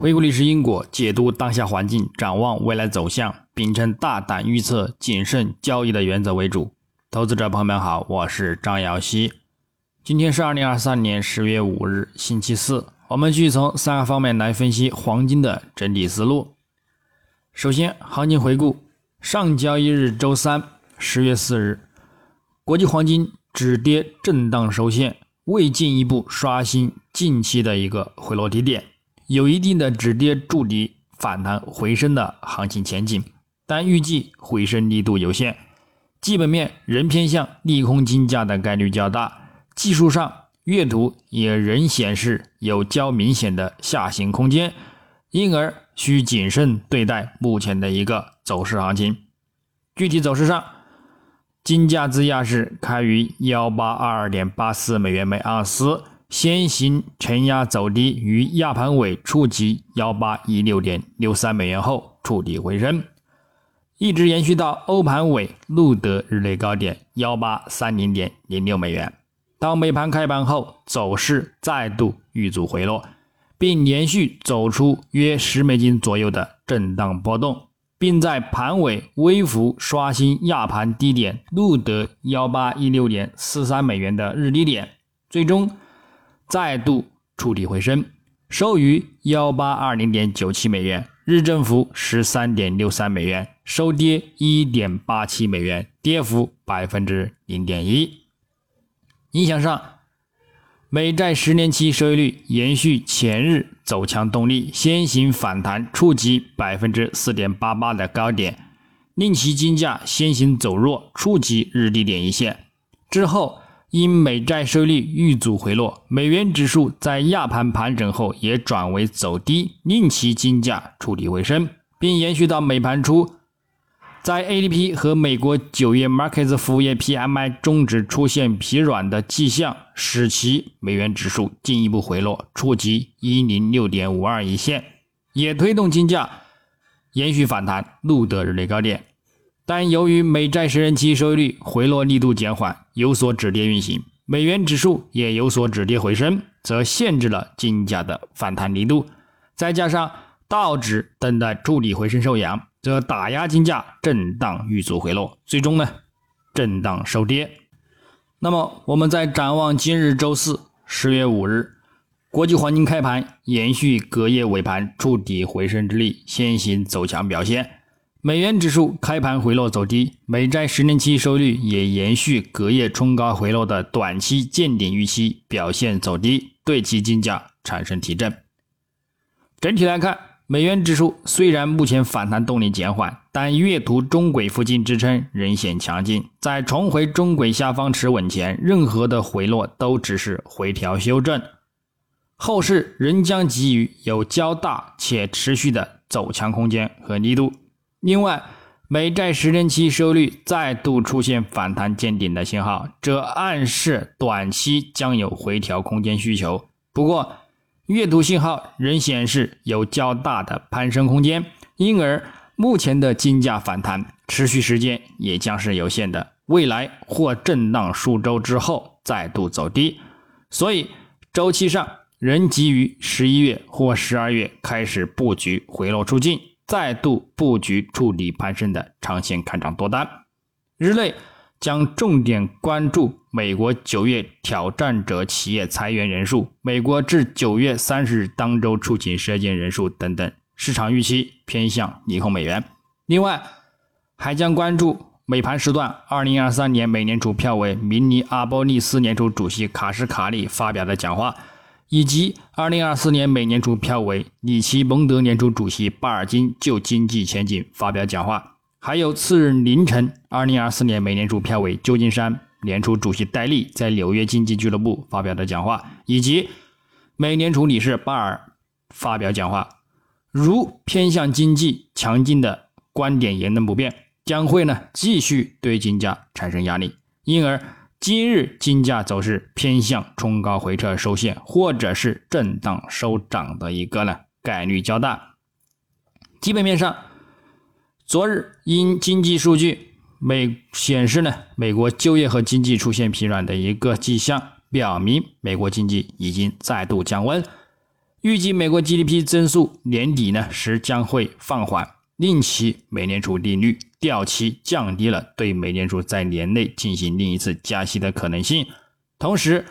回顾历史因果，解读当下环境，展望未来走向，秉承大胆预测、谨慎交易的原则为主。投资者朋友们好，我是张瑶希。今天是二零二三年十月五日，星期四。我们继续从三个方面来分析黄金的整体思路。首先，行情回顾：上交易日周三，十月四日，国际黄金止跌震荡收线，未进一步刷新近期的一个回落低点。有一定的止跌筑底反弹回升的行情前景，但预计回升力度有限，基本面仍偏向利空金价的概率较大。技术上，月图也仍显示有较明显的下行空间，因而需谨慎对待目前的一个走势行情。具体走势上，金价自亚市开于幺八二二点八四美元每盎司。先行承压走低，于亚盘尾触及幺八一六点六三美元后触底回升，一直延续到欧盘尾录得日内高点幺八三零点零六美元。到美盘开盘后，走势再度遇阻回落，并连续走出约十美金左右的震荡波动，并在盘尾微幅刷新亚盘低点录得幺八一六点四三美元的日低点，最终。再度触底回升，收于幺八二零点九七美元，日振幅十三点六三美元，收跌一点八七美元，跌幅百分之零点一。影响上，美债十年期收益率延续前日走强动力，先行反弹触及百分之四点八八的高点，令其金价先行走弱，触及日低点一线之后。因美债收益率遇阻回落，美元指数在亚盘盘整后也转为走低，令其金价触底回升，并延续到美盘初，在 ADP 和美国九月 Markets 服务业 PMI 终止出现疲软的迹象，使其美元指数进一步回落，触及一零六点五二一线，也推动金价延续反弹，录得日内高点。但由于美债十年期收益率回落力度减缓，有所止跌运行，美元指数也有所止跌回升，则限制了金价的反弹力度。再加上道指等待触底回升受阳，则打压金价震荡遇阻回落，最终呢震荡收跌。那么我们再展望今日周四十月五日，国际黄金开盘延续隔夜尾盘触底回升之力，先行走强表现。美元指数开盘回落走低，美债十年期收益率也延续隔夜冲高回落的短期见顶预期，表现走低，对其金价产生提振。整体来看，美元指数虽然目前反弹动力减缓，但月图中轨附近支撑仍显强劲，在重回中轨下方持稳前，任何的回落都只是回调修正，后市仍将给予有较大且持续的走强空间和力度。另外，美债十年期收益率再度出现反弹见顶的信号，这暗示短期将有回调空间需求。不过，月图信号仍显示有较大的攀升空间，因而目前的金价反弹持续时间也将是有限的，未来或震荡数周之后再度走低。所以，周期上仍急于十一月或十二月开始布局回落出境。再度布局触底攀升的长线看涨多单，日内将重点关注美国九月挑战者企业裁员人数、美国至九月三十日当周出勤射箭人数等等，市场预期偏向利空美元。另外，还将关注美盘时段二零二三年美联储票委明尼阿波利斯联储主席卡什卡利发表的讲话。以及二零二四年美联储票委里奇蒙德联储主席巴尔金就经济前景发表讲话，还有次日凌晨二零二四年美联储票委旧金山联储主席戴利在纽约经济俱乐部发表的讲话，以及美联储理事巴尔发表讲话，如偏向经济强劲的观点言论不变，将会呢继续对金价产生压力，因而。今日金价走势偏向冲高回撤收线，或者是震荡收涨的一个呢概率较大。基本面上，昨日因经济数据美显示呢，美国就业和经济出现疲软的一个迹象，表明美国经济已经再度降温。预计美国 GDP 增速年底呢时将会放缓，令其美联储利率调期降低了对美联储在年内进行另一次加息的可能性。同时，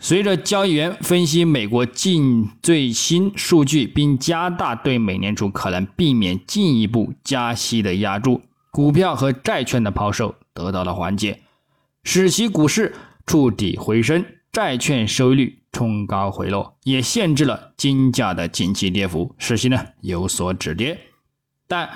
随着交易员分析美国近最新数据，并加大对美联储可能避免进一步加息的压注，股票和债券的抛售得到了缓解，使其股市触底回升，债券收益率冲高回落，也限制了金价的近期跌幅，使其呢有所止跌。但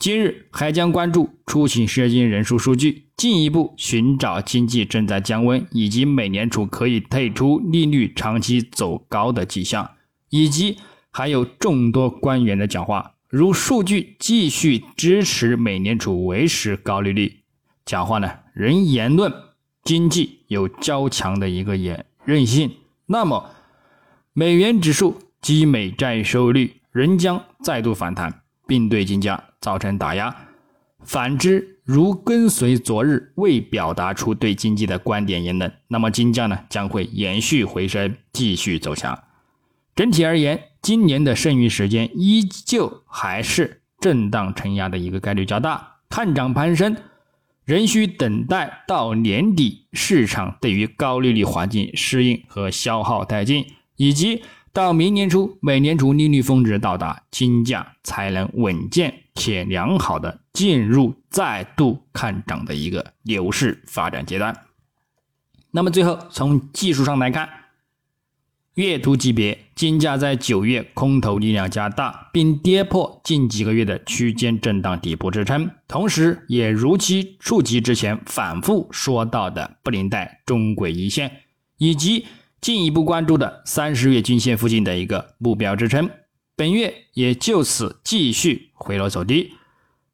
今日还将关注出行失业金人数数据，进一步寻找经济正在降温，以及美联储可以退出利率长期走高的迹象，以及还有众多官员的讲话，如数据继续支持美联储维持高利率，讲话呢仍言论经济有较强的一个韧韧性，那么美元指数及美债收益率仍将再度反弹，并对金价。造成打压。反之，如跟随昨日未表达出对经济的观点言论，那么金价呢将会延续回升，继续走强。整体而言，今年的剩余时间依旧还是震荡承压的一个概率较大，看涨攀升仍需等待到年底市场对于高利率环境适应和消耗殆尽，以及。到明年初，美联储利率峰值到达，金价才能稳健且良好的进入再度看涨的一个牛市发展阶段。那么最后从技术上来看，月图级别金价在九月空头力量加大，并跌破近几个月的区间震荡底部支撑，同时也如期触及之前反复说到的布林带中轨一线以及。进一步关注的三十月均线附近的一个目标支撑，本月也就此继续回落走低。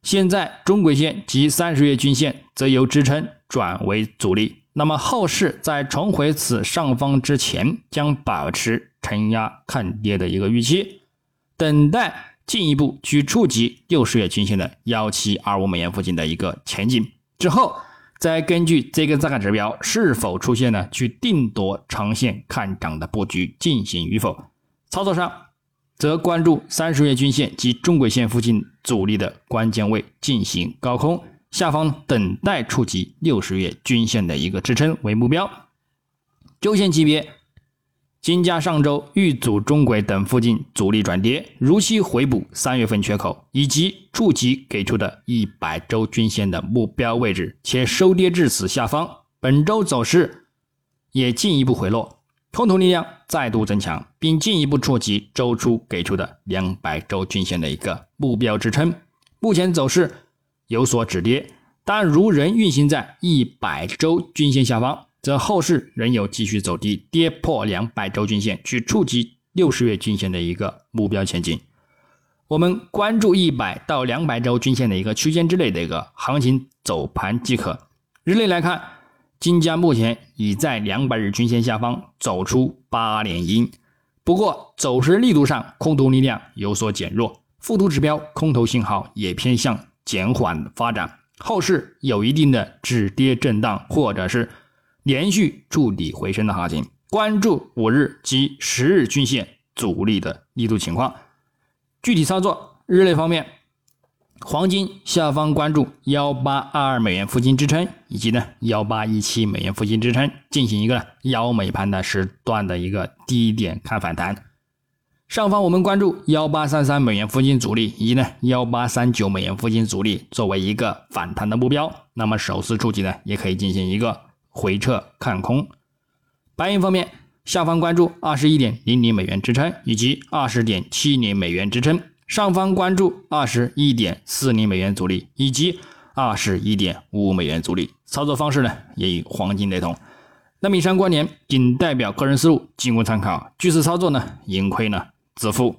现在中轨线及三十月均线则由支撑转为阻力，那么后市在重回此上方之前，将保持承压看跌的一个预期，等待进一步去触及六十月均线的幺七二五美元附近的一个前景之后。再根据这个价格指标是否出现呢，去定夺长线看涨的布局进行与否。操作上，则关注三十月均线及中轨线附近阻力的关键位进行高空，下方等待触及六十月均线的一个支撑为目标。周线级别。金价上周遇阻中轨等附近阻力转跌，如期回补三月份缺口，以及触及给出的一百周均线的目标位置，且收跌至此下方。本周走势也进一步回落，空头力量再度增强，并进一步触及周初给出的两百周均线的一个目标支撑。目前走势有所止跌，但如仍运行在一百周均线下方。则后市仍有继续走低、跌破两百周均线，去触及六十月均线的一个目标前景。我们关注一百到两百周均线的一个区间之内的一个行情走盘即可。日内来看，金价目前已在两百日均线下方走出八连阴，不过走势力度上空头力量有所减弱，附图指标空头信号也偏向减缓发展，后市有一定的止跌震荡，或者是。连续筑底回升的行情，关注五日及十日均线阻力的力度情况。具体操作，日内方面，黄金下方关注幺八二二美元附近支撑，以及呢幺八一七美元附近支撑，进行一个幺美盘的时段的一个低点看反弹。上方我们关注幺八三三美元附近阻力，以及呢幺八三九美元附近阻力作为一个反弹的目标。那么首次触及呢，也可以进行一个。回撤看空，白银方面，下方关注二十一点零零美元支撑以及二十点七零美元支撑，上方关注二十一点四零美元阻力以及二十一点五美元阻力。操作方式呢，也与黄金雷同。那么以上观点仅代表个人思路，仅供参考。据此操作呢，盈亏呢自负。